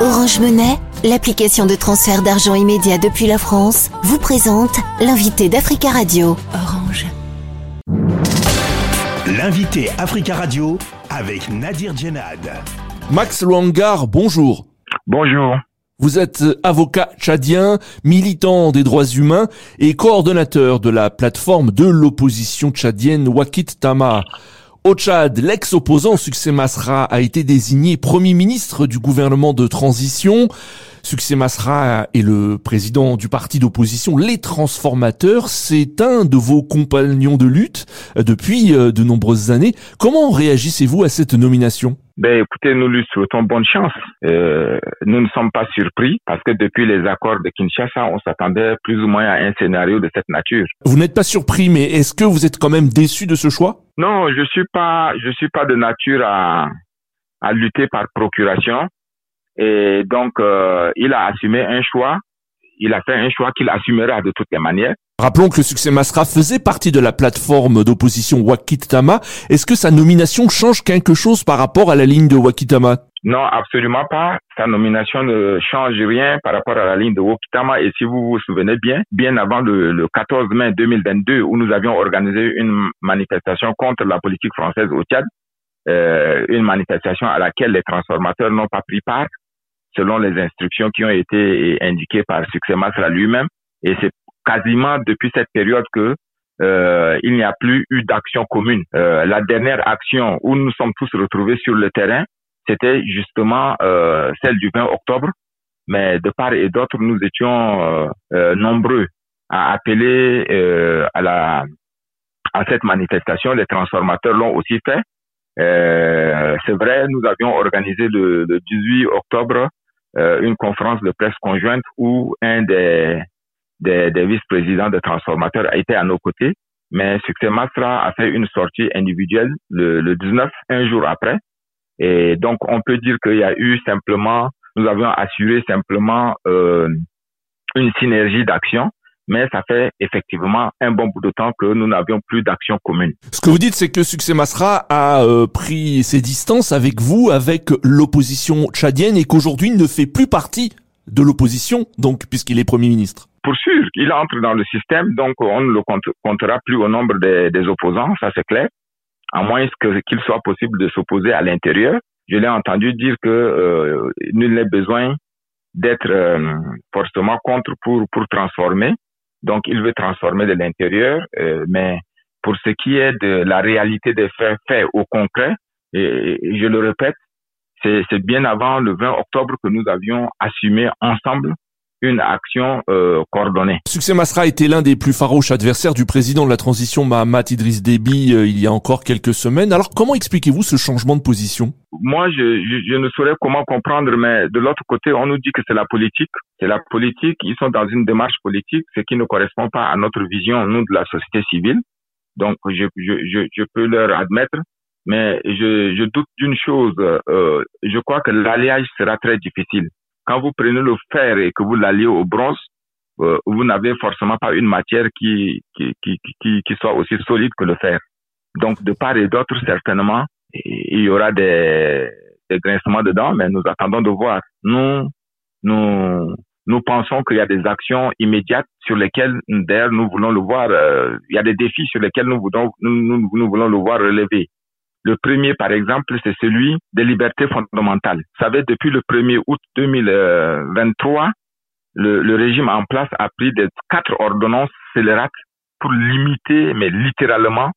Orange Monnaie, l'application de transfert d'argent immédiat depuis la France, vous présente l'invité d'Africa Radio. Orange. L'invité Africa Radio avec Nadir Djenad. Max Luangar, bonjour. Bonjour. Vous êtes avocat tchadien, militant des droits humains et coordonnateur de la plateforme de l'opposition tchadienne Wakit Tama. Au Tchad, l'ex-opposant Succès Masra a été désigné Premier ministre du gouvernement de transition. Succès Masra est le président du parti d'opposition Les Transformateurs. C'est un de vos compagnons de lutte depuis euh, de nombreuses années. Comment réagissez-vous à cette nomination? Ben, écoutez, nous lui souhaitons bonne chance. Euh, nous ne sommes pas surpris parce que depuis les accords de Kinshasa, on s'attendait plus ou moins à un scénario de cette nature. Vous n'êtes pas surpris, mais est-ce que vous êtes quand même déçu de ce choix? Non, je suis pas, je suis pas de nature à, à lutter par procuration. Et donc, euh, il a assumé un choix. Il a fait un choix qu'il assumera de toutes les manières. Rappelons que le succès Masra faisait partie de la plateforme d'opposition Wakitama. Est-ce que sa nomination change quelque chose par rapport à la ligne de Wakitama? Non, absolument pas. Sa nomination ne change rien par rapport à la ligne de Wakitama. Et si vous vous souvenez bien, bien avant le, le 14 mai 2022, où nous avions organisé une manifestation contre la politique française au Tchad, euh, une manifestation à laquelle les transformateurs n'ont pas pris part, selon les instructions qui ont été indiquées par Succès Masra lui-même. Et c'est quasiment depuis cette période que euh, il n'y a plus eu d'action commune. Euh, la dernière action où nous sommes tous retrouvés sur le terrain, c'était justement euh, celle du 20 octobre. Mais de part et d'autre, nous étions nombreux à appeler à la à cette manifestation. Les transformateurs l'ont aussi fait. C'est vrai, nous avions organisé le, le 18 octobre une conférence de presse conjointe où un des des, des vice-présidents de transformateurs a été à nos côtés, mais Succès Masra a fait une sortie individuelle le, le 19, un jour après. Et donc, on peut dire qu'il y a eu simplement, nous avions assuré simplement euh, une synergie d'action mais ça fait effectivement un bon bout de temps que nous n'avions plus d'action commune. Ce que vous dites, c'est que Succès Masra a euh, pris ses distances avec vous, avec l'opposition tchadienne, et qu'aujourd'hui ne fait plus partie de l'opposition, donc puisqu'il est Premier ministre pour sûr, il entre dans le système, donc on ne le comptera plus au nombre des, des opposants, ça c'est clair, à moins qu'il soit possible de s'opposer à l'intérieur. Je l'ai entendu dire que euh, nul n'est besoin d'être euh, forcément contre pour pour transformer. Donc il veut transformer de l'intérieur, euh, mais pour ce qui est de la réalité des faits, faits au concret, et, et je le répète, c'est bien avant le 20 octobre que nous avions assumé ensemble une action euh, coordonnée. Succès Masra était l'un des plus farouches adversaires du président de la transition Mahamat Idriss Déby euh, il y a encore quelques semaines. Alors comment expliquez-vous ce changement de position? Moi, je, je, je, ne saurais comment comprendre, mais de l'autre côté, on nous dit que c'est la politique. C'est la politique, ils sont dans une démarche politique, ce qui ne correspond pas à notre vision, nous, de la société civile. Donc, je, je, je peux leur admettre, mais je, je doute d'une chose. Euh, je crois que l'alliage sera très difficile quand vous prenez le fer et que vous l'alliez au bronze, euh, vous n'avez forcément pas une matière qui, qui, qui, qui, soit aussi solide que le fer. Donc, de part et d'autre, certainement, il y aura des, des grincements dedans, mais nous attendons de voir. Nous, nous, nous pensons qu'il y a des actions immédiates sur lesquelles, d'ailleurs, nous voulons le voir. Euh, il y a des défis sur lesquels nous voulons, nous, nous voulons le voir relever. Le premier, par exemple, c'est celui des libertés fondamentales. Vous savez, depuis le 1er août 2023, le, le régime en place a pris des quatre ordonnances scélérates pour limiter, mais littéralement,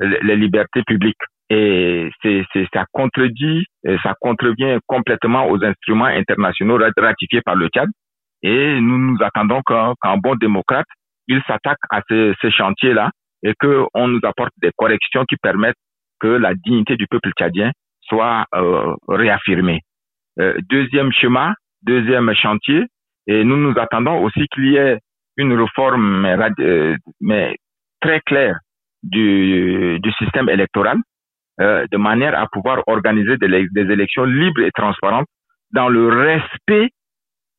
les, libertés publiques. Et c'est, ça contredit, ça contrevient complètement aux instruments internationaux ratifiés par le Tchad. Et nous nous attendons qu'un, qu'un bon démocrate, il s'attaque à ces, ces chantiers-là et qu'on nous apporte des corrections qui permettent que la dignité du peuple tchadien soit euh, réaffirmée. Euh, deuxième schéma, deuxième chantier, et nous nous attendons aussi qu'il y ait une réforme euh, très claire du, système électoral, de manière à pouvoir organiser des, élections libres et transparentes dans le respect,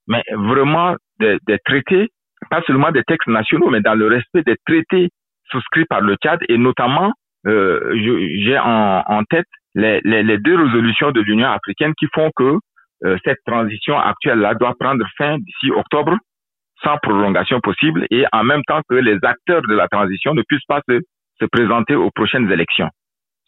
mais vraiment des, traités, pas seulement des textes nationaux, mais dans le respect des traités souscrits par le Tchad et notamment j'ai en, en, tête les, les, les, deux résolutions de l'Union africaine qui font que euh, cette transition actuelle-là doit prendre fin d'ici octobre sans prolongation possible et en même temps que les acteurs de la transition ne puissent pas se, se présenter aux prochaines élections.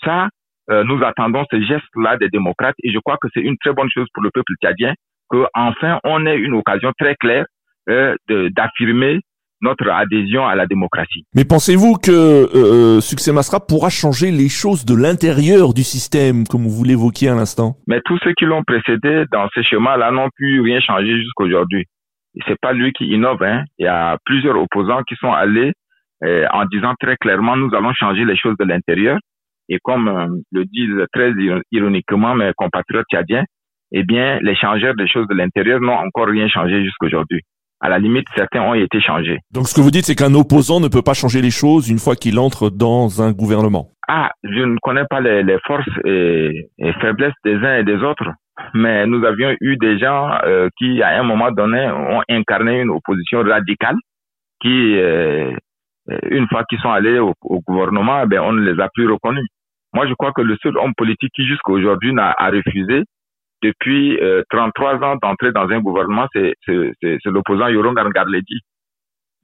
Ça, euh, nous attendons ce geste-là des démocrates et je crois que c'est une très bonne chose pour le peuple tchadien qu'enfin on ait une occasion très claire euh, d'affirmer notre adhésion à la démocratie. Mais pensez-vous que euh, Succès Masra pourra changer les choses de l'intérieur du système, comme vous l'évoquiez à l'instant? Mais tous ceux qui l'ont précédé dans ces chemins-là n'ont pu rien changer jusqu'à aujourd'hui. C'est pas lui qui innove. Hein. Il y a plusieurs opposants qui sont allés euh, en disant très clairement nous allons changer les choses de l'intérieur. Et comme euh, le disent très ironiquement mes compatriotes tchadiens, eh bien les changeurs des choses de l'intérieur n'ont encore rien changé jusqu'à aujourd'hui à la limite, certains ont été changés. Donc ce que vous dites, c'est qu'un opposant ne peut pas changer les choses une fois qu'il entre dans un gouvernement. Ah, je ne connais pas les, les forces et, et, faiblesses des uns et des autres, mais nous avions eu des gens euh, qui, à un moment donné, ont incarné une opposition radicale, qui, euh, une fois qu'ils sont allés au, au gouvernement, eh ben, on ne les a plus reconnus. Moi, je crois que le seul homme politique qui jusqu'à aujourd'hui n'a refusé, depuis 33 euh, ans d'entrer dans un gouvernement, c'est l'opposant Yoron Garledi.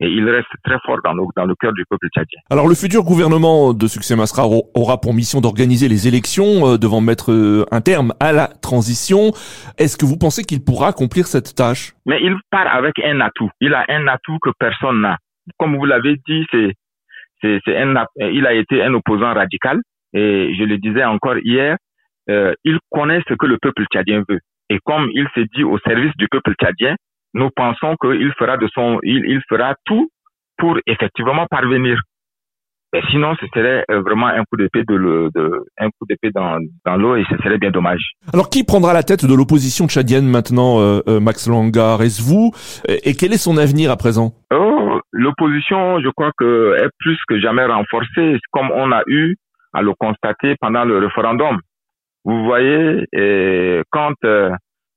Et il reste très fort dans le, dans le cœur du peuple tchadien. Alors le futur gouvernement de Succès Masra aura pour mission d'organiser les élections euh, devant mettre euh, un terme à la transition. Est-ce que vous pensez qu'il pourra accomplir cette tâche? Mais il part avec un atout. Il a un atout que personne n'a. Comme vous l'avez dit, c'est il a été un opposant radical et je le disais encore hier, euh, il connaît ce que le peuple tchadien veut. Et comme il s'est dit au service du peuple tchadien, nous pensons qu'il fera de son, il, il fera tout pour effectivement parvenir. Sinon, ce serait euh, vraiment un coup d'épée de, de, un coup d'épée dans, dans l'eau et ce serait bien dommage. Alors, qui prendra la tête de l'opposition tchadienne maintenant, euh, euh Max Langar Est-ce vous Et quel est son avenir à présent? Oh, L'opposition, je crois que est plus que jamais renforcée, comme on a eu à le constater pendant le référendum. Vous voyez, quand euh,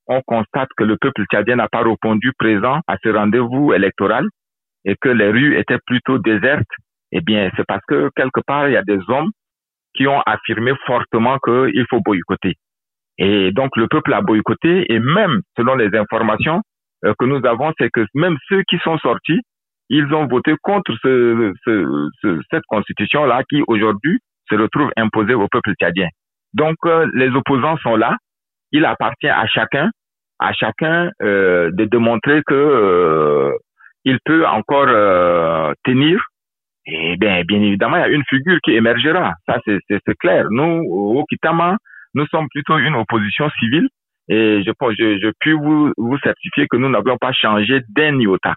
on constate que le peuple tchadien n'a pas répondu présent à ce rendez-vous électoral et que les rues étaient plutôt désertes, eh bien, c'est parce que quelque part, il y a des hommes qui ont affirmé fortement qu'il faut boycotter. Et donc, le peuple a boycotté et même, selon les informations euh, que nous avons, c'est que même ceux qui sont sortis, ils ont voté contre ce, ce, ce, cette constitution-là qui, aujourd'hui, se retrouve imposée au peuple tchadien. Donc, euh, les opposants sont là. Il appartient à chacun, à chacun euh, de démontrer que euh, il peut encore tenir. Et bien, bien évidemment, il y a une figure qui émergera. Ça, c'est clair. Nous, au Kitama, nous sommes plutôt une opposition civile. Et je, je, je puis vous, vous certifier que nous n'avons pas changé d'un iota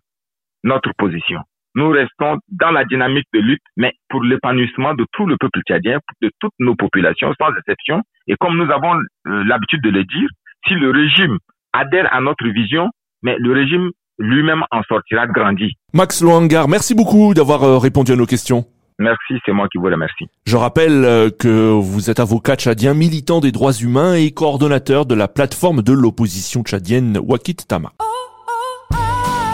notre position nous restons dans la dynamique de lutte, mais pour l'épanouissement de tout le peuple tchadien, de toutes nos populations, sans exception. Et comme nous avons euh, l'habitude de le dire, si le régime adhère à notre vision, mais le régime lui-même en sortira grandi. Max Loangar, merci beaucoup d'avoir euh, répondu à nos questions. Merci, c'est moi qui vous remercie. Je rappelle euh, que vous êtes avocat tchadien, militant des droits humains et coordonnateur de la plateforme de l'opposition tchadienne Wakit Tama.